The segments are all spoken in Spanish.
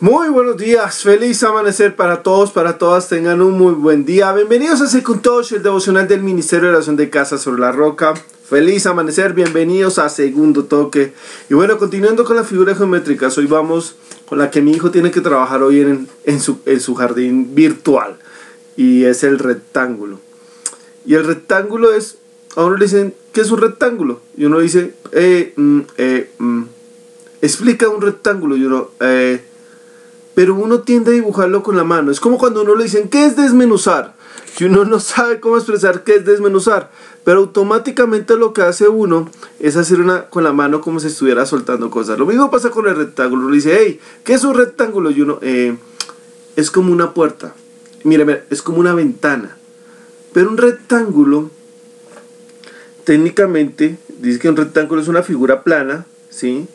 Muy buenos días, feliz amanecer para todos, para todas, tengan un muy buen día. Bienvenidos a Second Touch, el devocional del Ministerio de Oración de Casa sobre la Roca. Feliz amanecer, bienvenidos a Segundo Toque. Y bueno, continuando con las figuras geométricas, hoy vamos con la que mi hijo tiene que trabajar hoy en, en, su, en su jardín virtual, y es el rectángulo. Y el rectángulo es, a uno le dicen, ¿qué es un rectángulo? Y uno dice, eh, mm, eh, mm. explica un rectángulo, y uno, eh, pero uno tiende a dibujarlo con la mano. Es como cuando uno le dicen, ¿qué es desmenuzar? Y uno no sabe cómo expresar qué es desmenuzar, pero automáticamente lo que hace uno es hacer una con la mano como si estuviera soltando cosas. Lo mismo pasa con el rectángulo. Uno dice, hey, ¿qué es un rectángulo? Y uno, eh, es como una puerta. Mira, mira, es como una ventana. Pero un rectángulo, técnicamente, dice que un rectángulo es una figura plana, ¿sí?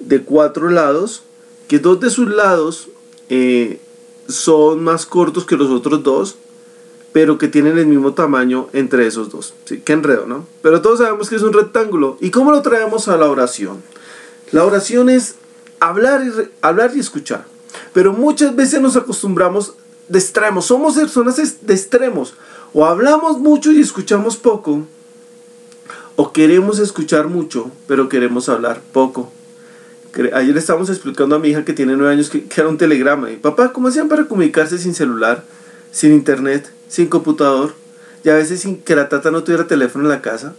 De cuatro lados, que dos de sus lados eh, son más cortos que los otros dos, pero que tienen el mismo tamaño entre esos dos. ¿sí? Qué enredo, ¿no? Pero todos sabemos que es un rectángulo. ¿Y cómo lo traemos a la oración? La oración es hablar y, hablar y escuchar. Pero muchas veces nos acostumbramos de extremos. Somos personas de extremos. O hablamos mucho y escuchamos poco. O queremos escuchar mucho, pero queremos hablar poco. Ayer estábamos explicando a mi hija que tiene nueve años que, era un telegrama. Y papá, ¿cómo hacían para comunicarse sin celular, sin internet, sin computador? Y a veces sin que la tata no tuviera teléfono en la casa.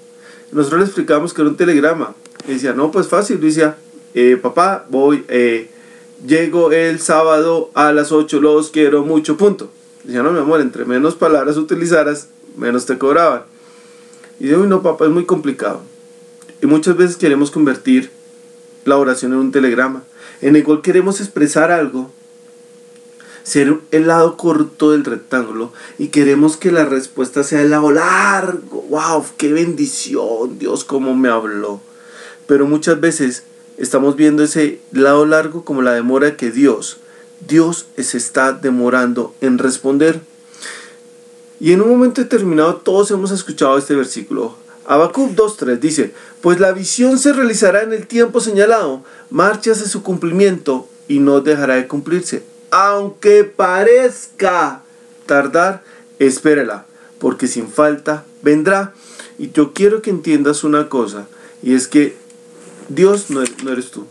Nosotros le explicábamos que era un telegrama. Y decía, no, pues fácil. Y decía, eh, papá, voy, eh, llego el sábado a las 8, los quiero mucho, punto. Y decía, no, mi amor, entre menos palabras utilizaras, menos te cobraban. Y yo, no, papá, es muy complicado. Y muchas veces queremos convertir la oración en un telegrama, en el cual queremos expresar algo, ser el lado corto del rectángulo y queremos que la respuesta sea el lado largo. ¡Wow! ¡Qué bendición! Dios, cómo me habló. Pero muchas veces estamos viendo ese lado largo como la demora que Dios, Dios se está demorando en responder. Y en un momento determinado todos hemos escuchado este versículo. Habacuc 2.3 dice, pues la visión se realizará en el tiempo señalado, marcha hacia su cumplimiento y no dejará de cumplirse. Aunque parezca tardar, espérela, porque sin falta vendrá. Y yo quiero que entiendas una cosa, y es que Dios no, no eres tú.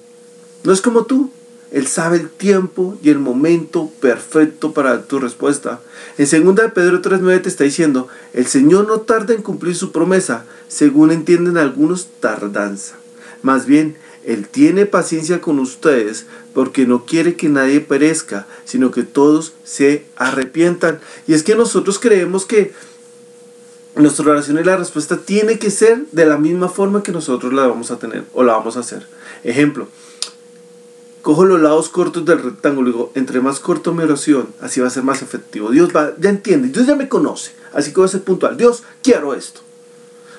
No es como tú. Él sabe el tiempo y el momento perfecto para tu respuesta. En 2 Pedro 3.9 te está diciendo, el Señor no tarda en cumplir su promesa, según entienden algunos, tardanza. Más bien, Él tiene paciencia con ustedes porque no quiere que nadie perezca, sino que todos se arrepientan. Y es que nosotros creemos que nuestra oración y la respuesta tiene que ser de la misma forma que nosotros la vamos a tener o la vamos a hacer. Ejemplo, cojo los lados cortos del rectángulo y digo, entre más corto mi oración, así va a ser más efectivo. Dios va, ya entiende, Dios ya me conoce, así que voy a ser puntual. Dios, quiero esto.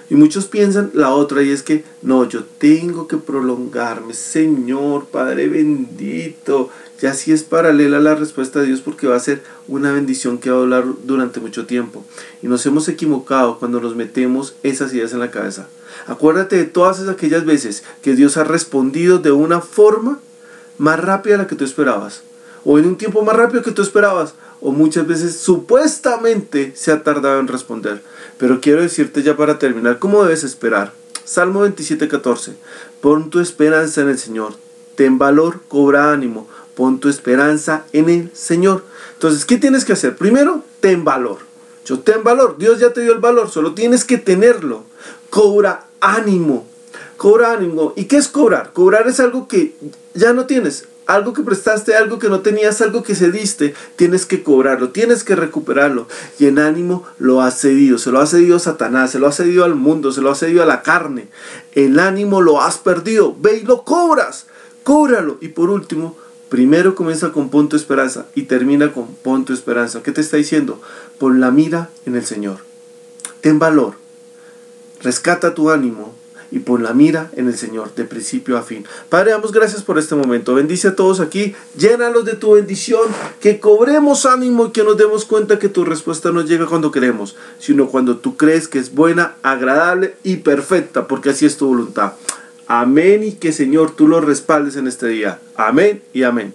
Y muchos piensan la otra y es que, no, yo tengo que prolongarme, Señor, Padre bendito. Y así es paralela la respuesta de Dios porque va a ser una bendición que va a durar durante mucho tiempo. Y nos hemos equivocado cuando nos metemos esas ideas en la cabeza. Acuérdate de todas aquellas veces que Dios ha respondido de una forma más rápida de la que tú esperabas, o en un tiempo más rápido que tú esperabas, o muchas veces supuestamente se ha tardado en responder. Pero quiero decirte ya para terminar cómo debes esperar. Salmo 27:14. Pon tu esperanza en el Señor. Ten valor, cobra ánimo. Pon tu esperanza en el Señor. Entonces, ¿qué tienes que hacer? Primero, ten valor. Yo ten valor. Dios ya te dio el valor, solo tienes que tenerlo. Cobra ánimo. Cobra ánimo. ¿Y qué es cobrar? Cobrar es algo que ya no tienes. Algo que prestaste, algo que no tenías, algo que cediste, tienes que cobrarlo, tienes que recuperarlo. Y en ánimo lo has cedido, se lo ha cedido Satanás, se lo ha cedido al mundo, se lo ha cedido a la carne. El ánimo lo has perdido, ve y lo cobras, cóbralo. Y por último, primero comienza con punto esperanza y termina con punto esperanza. ¿Qué te está diciendo? Pon la mira en el Señor. Ten valor, rescata tu ánimo, y pon la mira en el Señor de principio a fin. Padre, damos gracias por este momento. Bendice a todos aquí, llénalos de tu bendición, que cobremos ánimo y que nos demos cuenta que tu respuesta no llega cuando queremos, sino cuando tú crees que es buena, agradable y perfecta, porque así es tu voluntad. Amén y que Señor tú lo respaldes en este día. Amén y amén.